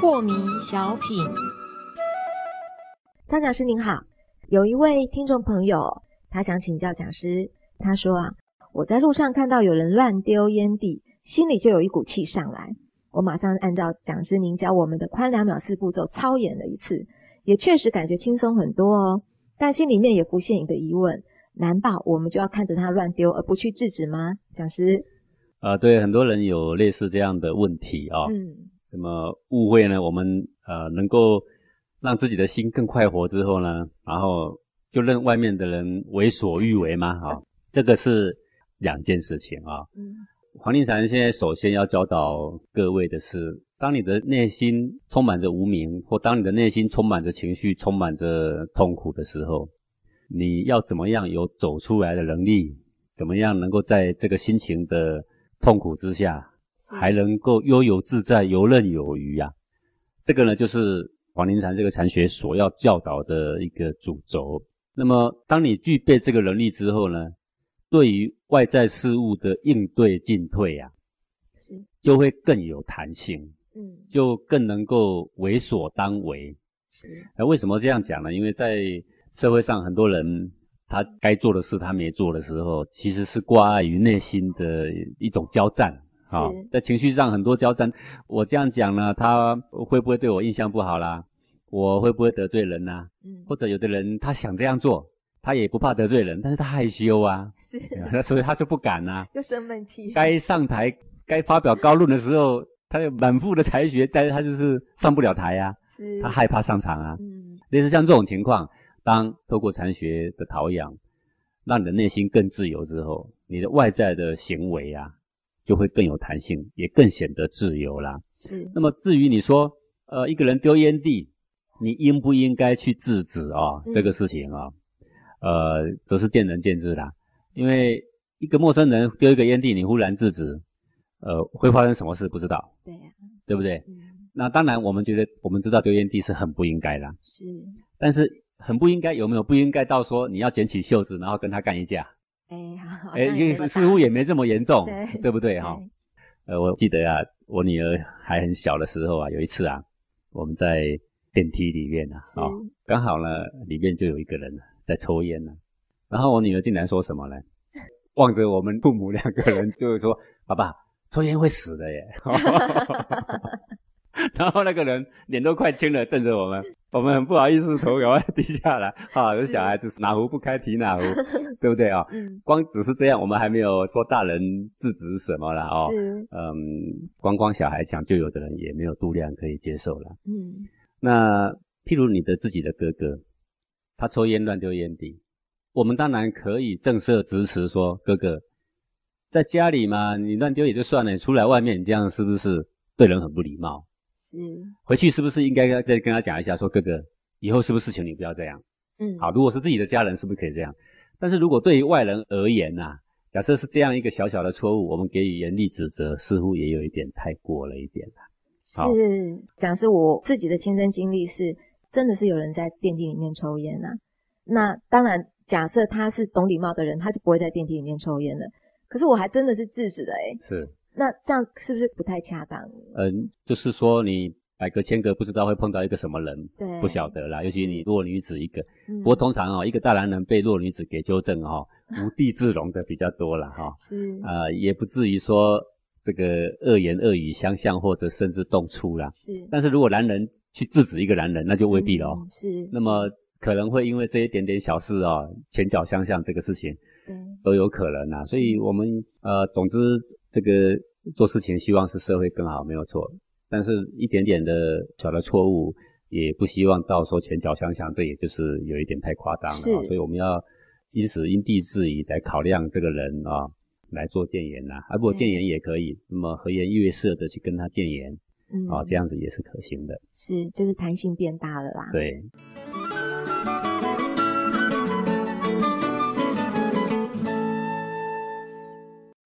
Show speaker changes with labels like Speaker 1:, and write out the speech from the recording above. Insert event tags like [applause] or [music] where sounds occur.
Speaker 1: 破迷小品，张讲师您好，有一位听众朋友，他想请教讲师，他说啊，我在路上看到有人乱丢烟蒂，心里就有一股气上来。我马上按照讲师您教我们的宽两秒四步骤操演了一次，也确实感觉轻松很多哦。但心里面也浮现一个疑问：难道我们就要看着他乱丢而不去制止吗？讲师，
Speaker 2: 啊，对，很多人有类似这样的问题啊。嗯。那么误会呢？我们呃能够让自己的心更快活之后呢，然后就任外面的人为所欲为吗？啊，这个是两件事情啊。嗯。黄庭禅现在首先要教导各位的是：当你的内心充满着无名，或当你的内心充满着情绪、充满着痛苦的时候，你要怎么样有走出来的能力？怎么样能够在这个心情的痛苦之下，还能够悠游自在、游刃有余啊？这个呢，就是黄庭禅这个禅学所要教导的一个主轴。那么，当你具备这个能力之后呢？对于外在事物的应对进退啊，是就会更有弹性，嗯，就更能够为所当为。是，那为什么这样讲呢？因为在社会上，很多人他该做的事他没做的时候，其实是挂碍于内心的一种交战啊，在情绪上很多交战。我这样讲呢，他会不会对我印象不好啦？我会不会得罪人呐？嗯，或者有的人他想这样做。他也不怕得罪人，但是他害羞啊，是，[laughs] 所以他就不敢呐，
Speaker 1: 又生闷气。
Speaker 2: 该上台、该发表高论的时候，他有满腹的才学，但是他就是上不了台啊，是，他害怕上场啊。嗯，类似像这种情况，当透过禅学的陶养，让你的内心更自由之后，你的外在的行为啊，就会更有弹性，也更显得自由啦。是。那么至于你说，呃，一个人丢烟蒂，你应不应该去制止啊？这个事情啊？呃，则是见仁见智啦。因为一个陌生人丢一个烟蒂，你忽然制止，呃，会发生什么事不知道。对呀，对不对？那当然，我们觉得我们知道丢烟蒂是很不应该的。是。但是很不应该，有没有不应该到说你要捡起袖子，然后跟他干一架？哎，好，哎，似乎也没这么严重，对对不对哈？呃，我记得啊，我女儿还很小的时候啊，有一次啊，我们在电梯里面啊，啊，刚好呢，里面就有一个人。在抽烟呢，然后我女儿竟然说什么呢？望着我们父母两个人，就是说：“ [laughs] 爸爸，抽烟会死的耶。[laughs] ”然后那个人脸都快青了，瞪着我们，我们很不好意思，头赶快低下来。啊，这小孩子哪壶不开提哪壶，[laughs] 对不对啊？嗯。光只是这样，我们还没有说大人制止什么了哦。是。嗯，光光小孩讲，就有的人也没有度量可以接受了。嗯。那譬如你的自己的哥哥。他抽烟乱丢烟蒂，我们当然可以正色支持说：“哥哥，在家里嘛，你乱丢也就算了，出来外面你这样是不是对人很不礼貌？是，回去是不是应该再跟他讲一下，说哥哥，以后是不是请你不要这样？嗯，好，如果是自己的家人，是不是可以这样？但是如果对于外人而言呐，假设是这样一个小小的错误，我们给予严厉指责，似乎也有一点太过了一点了。
Speaker 1: 是，讲是我自己的亲身经历是。真的是有人在电梯里面抽烟呐？那当然，假设他是懂礼貌的人，他就不会在电梯里面抽烟了。可是我还真的是制止了，哎，是。那这样是不是不太恰当？
Speaker 2: 嗯，就是说你百隔千隔，不知道会碰到一个什么人，对，不晓得啦。尤其你弱女子一个，不过通常哦，一个大男人被弱女子给纠正哦，无地自容的比较多了哈。是。啊，也不至于说这个恶言恶语相向，或者甚至动粗啦。是。但是如果男人，去制止一个男人，那就未必了哦。是，那么可能会因为这一点点小事啊，拳脚相向这个事情，嗯，都有可能啊。所以我们呃，总之这个做事情希望是社会更好，没有错。但是一点点的小的错误，也不希望到说拳脚相向，这也就是有一点太夸张了。是，所以我们要因此因地制宜来考量这个人啊，来做谏言呐。啊，啊，不过谏言也可以，那么和颜悦色的去跟他谏言。嗯，哦，这样子也是可行的，
Speaker 1: 是，就是弹性变大了啦。
Speaker 2: 对。